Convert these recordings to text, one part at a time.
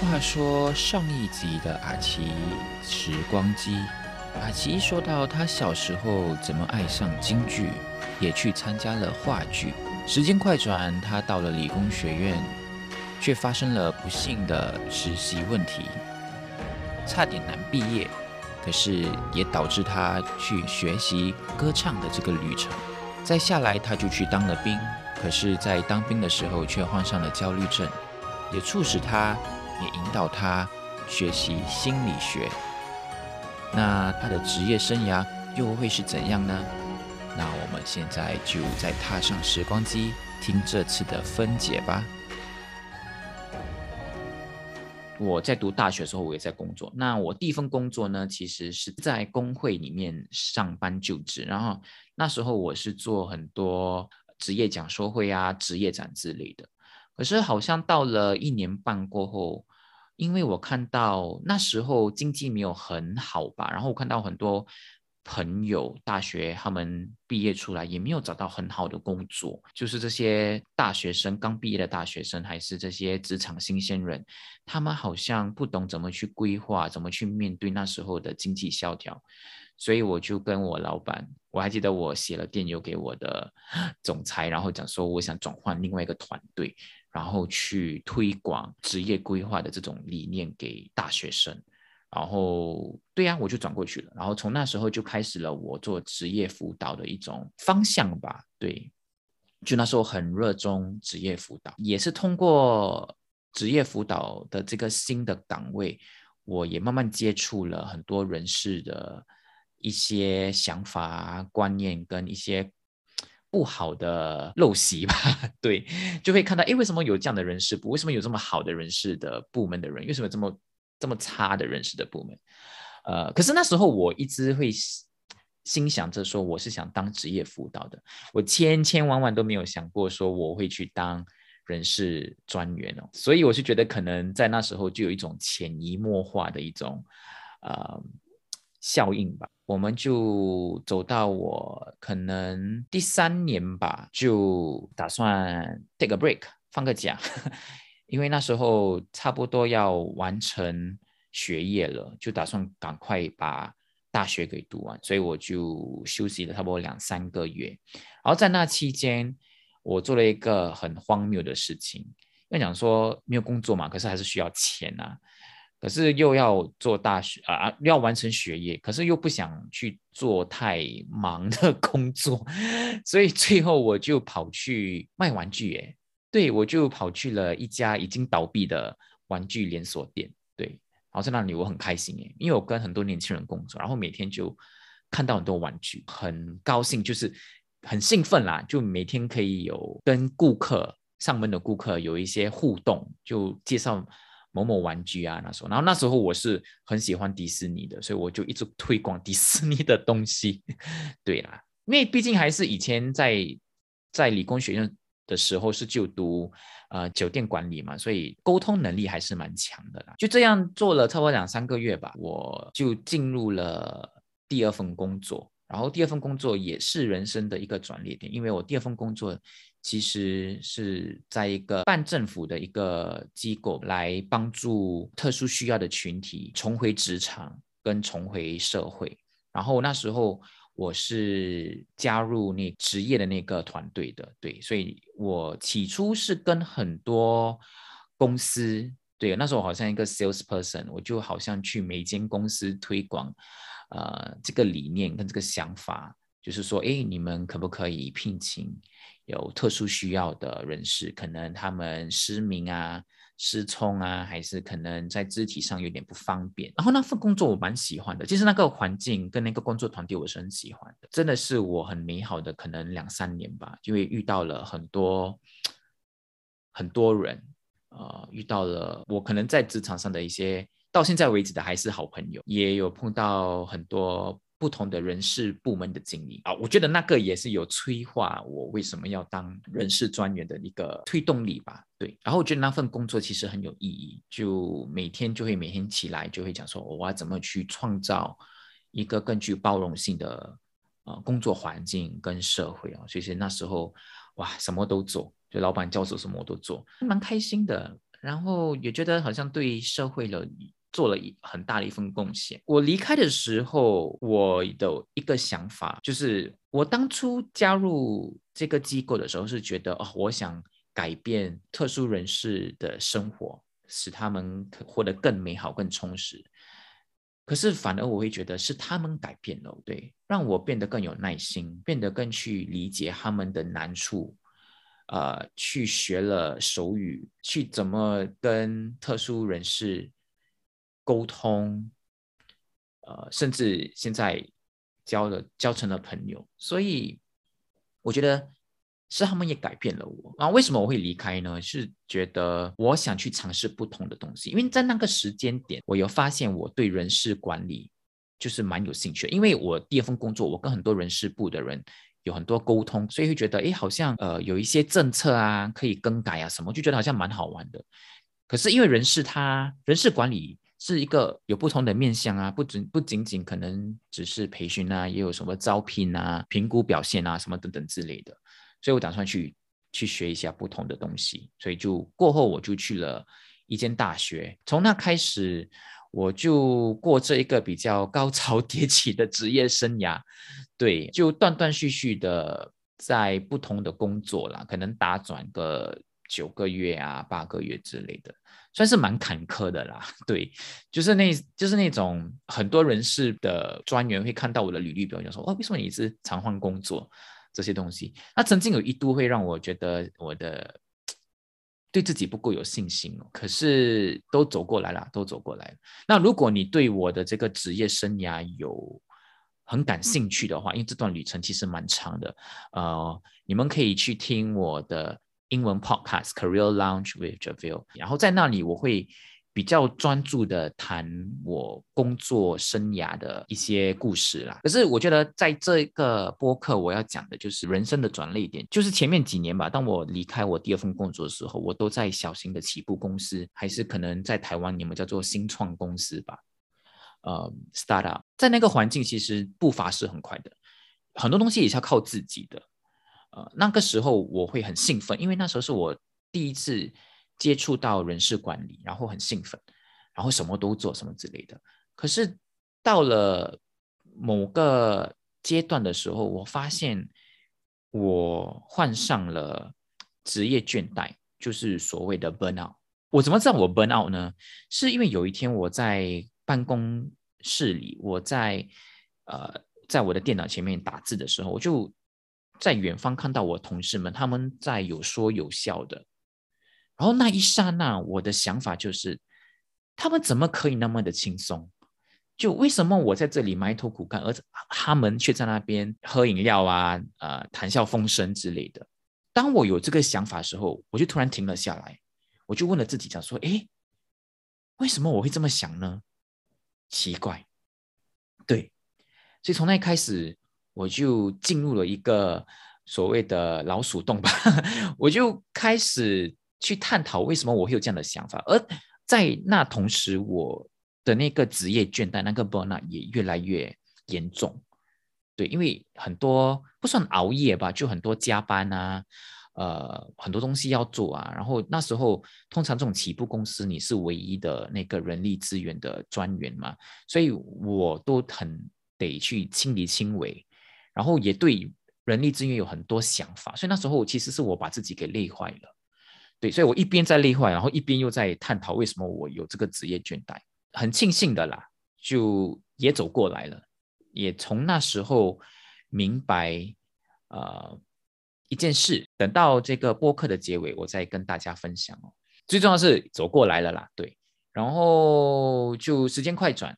话说上一集的阿奇时光机，阿奇说到他小时候怎么爱上京剧，也去参加了话剧。时间快转，他到了理工学院，却发生了不幸的实习问题，差点难毕业。可是也导致他去学习歌唱的这个旅程。再下来，他就去当了兵。可是，在当兵的时候，却患上了焦虑症，也促使他。也引导他学习心理学。那他的职业生涯又会是怎样呢？那我们现在就再踏上时光机，听这次的分解吧。我在读大学的时候，我也在工作。那我第一份工作呢，其实是在工会里面上班就职。然后那时候我是做很多职业讲说会啊、职业展之类的。可是好像到了一年半过后，因为我看到那时候经济没有很好吧，然后我看到很多朋友大学他们毕业出来也没有找到很好的工作，就是这些大学生刚毕业的大学生，还是这些职场新鲜人，他们好像不懂怎么去规划，怎么去面对那时候的经济萧条，所以我就跟我老板，我还记得我写了电邮给我的 总裁，然后讲说我想转换另外一个团队。然后去推广职业规划的这种理念给大学生，然后对呀，我就转过去了。然后从那时候就开始了我做职业辅导的一种方向吧。对，就那时候很热衷职业辅导，也是通过职业辅导的这个新的岗位，我也慢慢接触了很多人士的一些想法、观念跟一些。不好的陋习吧，对，就会看到，哎，为什么有这样的人事部？为什么有这么好的人事的部门的人？为什么这么这么差的人事的部门？呃，可是那时候我一直会心想着说，我是想当职业辅导的，我千千万万都没有想过说我会去当人事专员哦。所以我是觉得，可能在那时候就有一种潜移默化的一种呃效应吧。我们就走到我可能第三年吧，就打算 take a break，放个假，因为那时候差不多要完成学业了，就打算赶快把大学给读完，所以我就休息了差不多两三个月。然后在那期间，我做了一个很荒谬的事情，要讲说没有工作嘛，可是还是需要钱啊。可是又要做大学啊，要完成学业，可是又不想去做太忙的 工作，所以最后我就跑去卖玩具。哎，对我就跑去了一家已经倒闭的玩具连锁店。对，然后在那里我很开心哎，因为我跟很多年轻人工作，然后每天就看到很多玩具，很高兴，就是很兴奋啦，就每天可以有跟顾客上门的顾客有一些互动，就介绍。某某玩具啊，那时候，然后那时候我是很喜欢迪士尼的，所以我就一直推广迪士尼的东西。对啦，因为毕竟还是以前在在理工学院的时候是就读呃酒店管理嘛，所以沟通能力还是蛮强的啦。就这样做了差不多两三个月吧，我就进入了第二份工作。然后第二份工作也是人生的一个转捩点，因为我第二份工作。其实是在一个半政府的一个机构来帮助特殊需要的群体重回职场跟重回社会。然后那时候我是加入那职业的那个团队的，对，所以我起初是跟很多公司，对，那时候好像一个 sales person，我就好像去每间公司推广，呃，这个理念跟这个想法，就是说，哎，你们可不可以聘请？有特殊需要的人士，可能他们失明啊、失聪啊，还是可能在肢体上有点不方便。然后那份工作我蛮喜欢的，其实那个环境跟那个工作团队我是很喜欢的，真的是我很美好的可能两三年吧，因为遇到了很多很多人，呃，遇到了我可能在职场上的一些到现在为止的还是好朋友，也有碰到很多。不同的人事部门的经历啊，我觉得那个也是有催化我为什么要当人事专员的一个推动力吧。对，然后我觉得那份工作其实很有意义，就每天就会每天起来就会讲说，我要怎么去创造一个更具包容性的呃工作环境跟社会啊。所以那时候哇，什么都做，就老板叫做什么我都做，蛮开心的。然后也觉得好像对社会了做了一很大的一份贡献。我离开的时候，我的一个想法就是，我当初加入这个机构的时候是觉得，哦，我想改变特殊人士的生活，使他们活得更美好、更充实。可是反而我会觉得是他们改变了，对，让我变得更有耐心，变得更去理解他们的难处。呃，去学了手语，去怎么跟特殊人士沟通，呃，甚至现在交了交成了朋友，所以我觉得是他们也改变了我啊。为什么我会离开呢？是觉得我想去尝试不同的东西，因为在那个时间点，我有发现我对人事管理就是蛮有兴趣，因为我第二份工作，我跟很多人事部的人。有很多沟通，所以会觉得，哎，好像呃有一些政策啊可以更改啊什么，就觉得好像蛮好玩的。可是因为人事他人事管理是一个有不同的面向啊，不仅不仅仅可能只是培训啊，也有什么招聘啊、评估表现啊什么等等之类的。所以我打算去去学一下不同的东西，所以就过后我就去了一间大学，从那开始。我就过这一个比较高潮 迭起的职业生涯，对，就断断续续的在不同的工作啦，可能打转个九个月啊、八个月之类的，算是蛮坎坷的啦。对，就是那，就是那种很多人事的专员会看到我的履历表，就说：“哦，为什么你是常换工作？”这些东西，那曾经有一度会让我觉得我的。对自己不够有信心哦，可是都走过来了，都走过来了。那如果你对我的这个职业生涯有很感兴趣的话，因为这段旅程其实蛮长的，呃，你们可以去听我的英文 podcast Career Lounge with Javier，然后在那里我会。比较专注的谈我工作生涯的一些故事啦。可是我觉得在这个播客，我要讲的就是人生的转捩点，就是前面几年吧。当我离开我第二份工作的时候，我都在小型的起步公司，还是可能在台湾你们叫做新创公司吧，呃，startup，在那个环境其实步伐是很快的，很多东西也是要靠自己的。那个时候我会很兴奋，因为那时候是我第一次。接触到人事管理，然后很兴奋，然后什么都做什么之类的。可是到了某个阶段的时候，我发现我患上了职业倦怠，就是所谓的 burnout。我怎么知道我 burnout 呢？是因为有一天我在办公室里，我在呃在我的电脑前面打字的时候，我就在远方看到我同事们他们在有说有笑的。然后那一刹那，我的想法就是，他们怎么可以那么的轻松？就为什么我在这里埋头苦干，而他们却在那边喝饮料啊、呃谈笑风生之类的？当我有这个想法的时候，我就突然停了下来，我就问了自己，讲说：哎，为什么我会这么想呢？奇怪，对，所以从那开始，我就进入了一个所谓的老鼠洞吧，我就开始。去探讨为什么我会有这样的想法，而在那同时，我的那个职业倦怠，那个 burnout 也越来越严重。对，因为很多不算熬夜吧，就很多加班啊，呃，很多东西要做啊。然后那时候，通常这种起步公司，你是唯一的那个人力资源的专员嘛，所以我都很得去亲力亲为，然后也对人力资源有很多想法。所以那时候，其实是我把自己给累坏了。对，所以我一边在累坏，然后一边又在探讨为什么我有这个职业倦怠。很庆幸的啦，就也走过来了，也从那时候明白呃一件事。等到这个播客的结尾，我再跟大家分享哦。最重要是走过来了啦，对，然后就时间快转。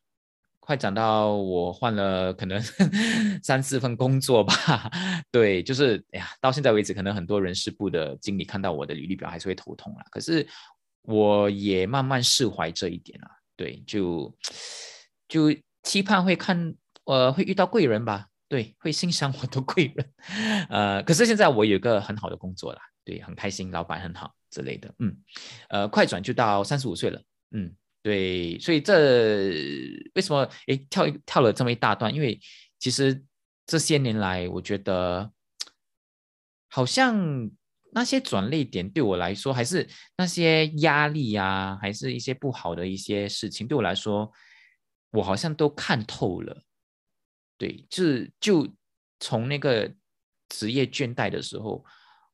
快讲到我换了可能 三四份工作吧，对，就是哎呀，到现在为止，可能很多人事部的经理看到我的履历表还是会头痛啦。可是我也慢慢释怀这一点了，对，就就期盼会看，呃，会遇到贵人吧，对，会欣赏我的贵人，呃，可是现在我有个很好的工作啦，对，很开心，老板很好之类的，嗯，呃，快转就到三十五岁了，嗯。对，所以这为什么诶跳一跳了这么一大段？因为其实这些年来，我觉得好像那些转捩点对我来说，还是那些压力啊，还是一些不好的一些事情，对我来说，我好像都看透了。对，就是就从那个职业倦怠的时候，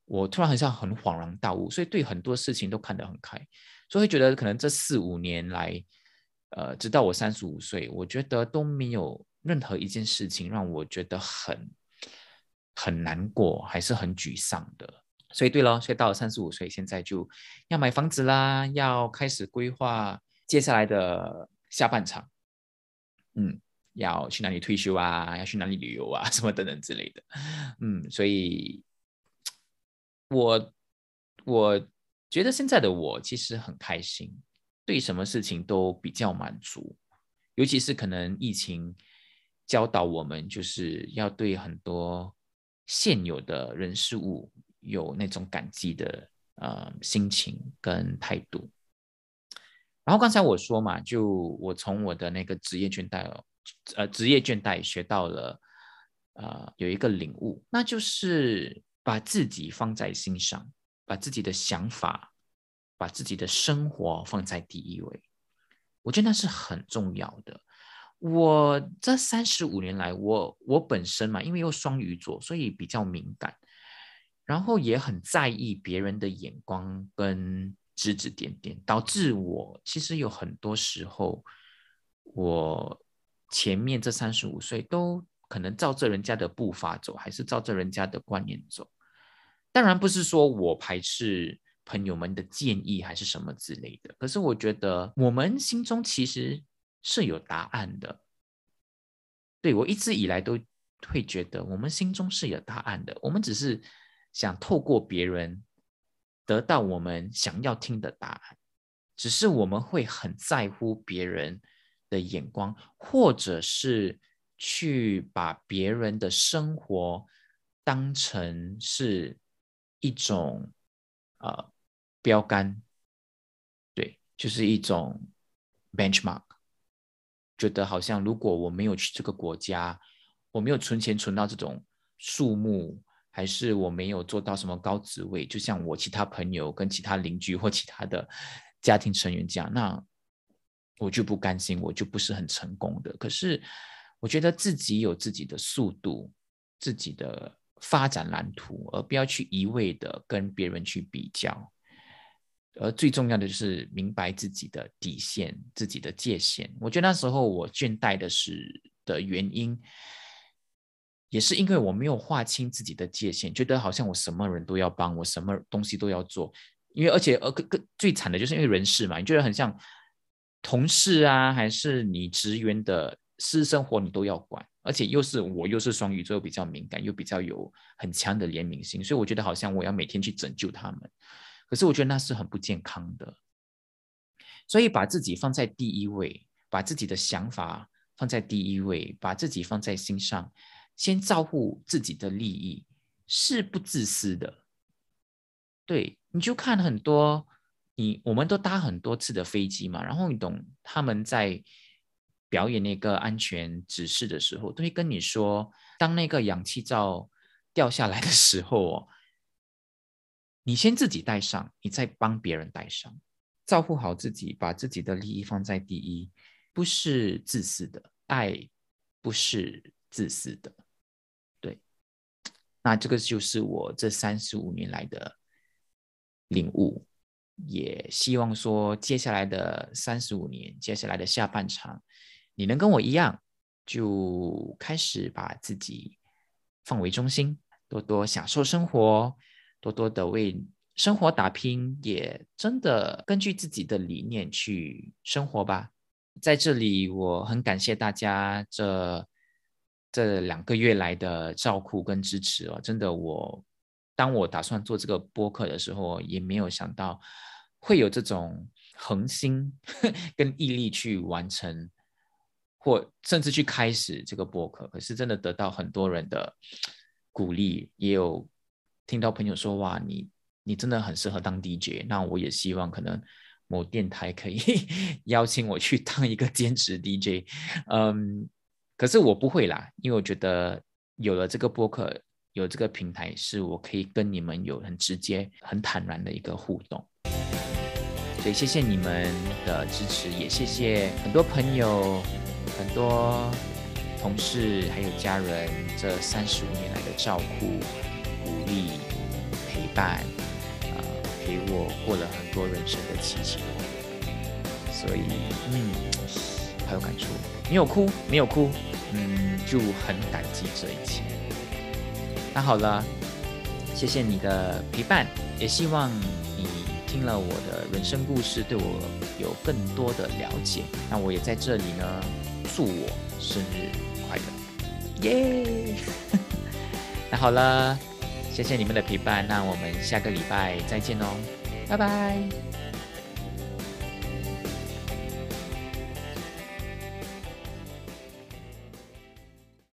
我突然好像很恍然大悟，所以对很多事情都看得很开，所以会觉得可能这四五年来，呃，直到我三十五岁，我觉得都没有任何一件事情让我觉得很很难过，还是很沮丧的。所以对了，所以到了三十五岁，现在就要买房子啦，要开始规划接下来的下半场。嗯，要去哪里退休啊？要去哪里旅游啊？什么等等之类的。嗯，所以，我我觉得现在的我其实很开心，对什么事情都比较满足，尤其是可能疫情教导我们，就是要对很多现有的人事物。有那种感激的呃心情跟态度，然后刚才我说嘛，就我从我的那个职业倦怠哦，呃，职业倦怠学到了呃有一个领悟，那就是把自己放在心上，把自己的想法，把自己的生活放在第一位，我觉得那是很重要的。我这三十五年来，我我本身嘛，因为又双鱼座，所以比较敏感。然后也很在意别人的眼光跟指指点点，导致我其实有很多时候，我前面这三十五岁都可能照着人家的步伐走，还是照着人家的观念走。当然不是说我排斥朋友们的建议还是什么之类的，可是我觉得我们心中其实是有答案的。对我一直以来都会觉得我们心中是有答案的，我们只是。想透过别人得到我们想要听的答案，只是我们会很在乎别人的眼光，或者是去把别人的生活当成是一种呃标杆，对，就是一种 benchmark，觉得好像如果我没有去这个国家，我没有存钱存到这种数目。还是我没有做到什么高职位，就像我其他朋友跟其他邻居或其他的家庭成员这样，那我就不甘心，我就不是很成功的。可是我觉得自己有自己的速度，自己的发展蓝图，而不要去一味的跟别人去比较。而最重要的就是明白自己的底线、自己的界限。我觉得那时候我倦怠的是的原因。也是因为我没有划清自己的界限，觉得好像我什么人都要帮我，什么东西都要做。因为而且呃，更更最惨的就是因为人事嘛，你觉得很像同事啊，还是你职员的私生活你都要管，而且又是我又是双鱼座，又比较敏感，又比较有很强的怜悯心，所以我觉得好像我要每天去拯救他们。可是我觉得那是很不健康的。所以把自己放在第一位，把自己的想法放在第一位，把自己放在心上。先照顾自己的利益是不自私的，对，你就看很多，你我们都搭很多次的飞机嘛，然后你懂他们在表演那个安全指示的时候，都会跟你说，当那个氧气罩掉下来的时候哦，你先自己戴上，你再帮别人戴上，照顾好自己，把自己的利益放在第一，不是自私的爱，不是自私的。对那这个就是我这三十五年来的领悟，也希望说接下来的三十五年，接下来的下半场，你能跟我一样，就开始把自己放为中心，多多享受生活，多多的为生活打拼，也真的根据自己的理念去生活吧。在这里，我很感谢大家这。这两个月来的照顾跟支持哦，真的，我当我打算做这个播客的时候，也没有想到会有这种恒心 跟毅力去完成，或甚至去开始这个播客。可是真的得到很多人的 鼓励，也有听到朋友说：“哇，你你真的很适合当 DJ。”那我也希望可能某电台可以 邀请我去当一个兼职 DJ。嗯。可是我不会啦，因为我觉得有了这个播客，有这个平台，是我可以跟你们有很直接、很坦然的一个互动。所以谢谢你们的支持，也谢谢很多朋友、很多同事还有家人这三十五年来的照顾、鼓励、陪伴，啊，陪我过了很多人生的起起落落。所以，嗯，好有感触。没有哭，没有哭，嗯，就很感激这一切。那好了，谢谢你的陪伴，也希望你。听了我的人生故事，对我有更多的了解。那我也在这里呢，祝我生日快乐，耶！那好了，谢谢你们的陪伴，那我们下个礼拜再见哦，拜拜。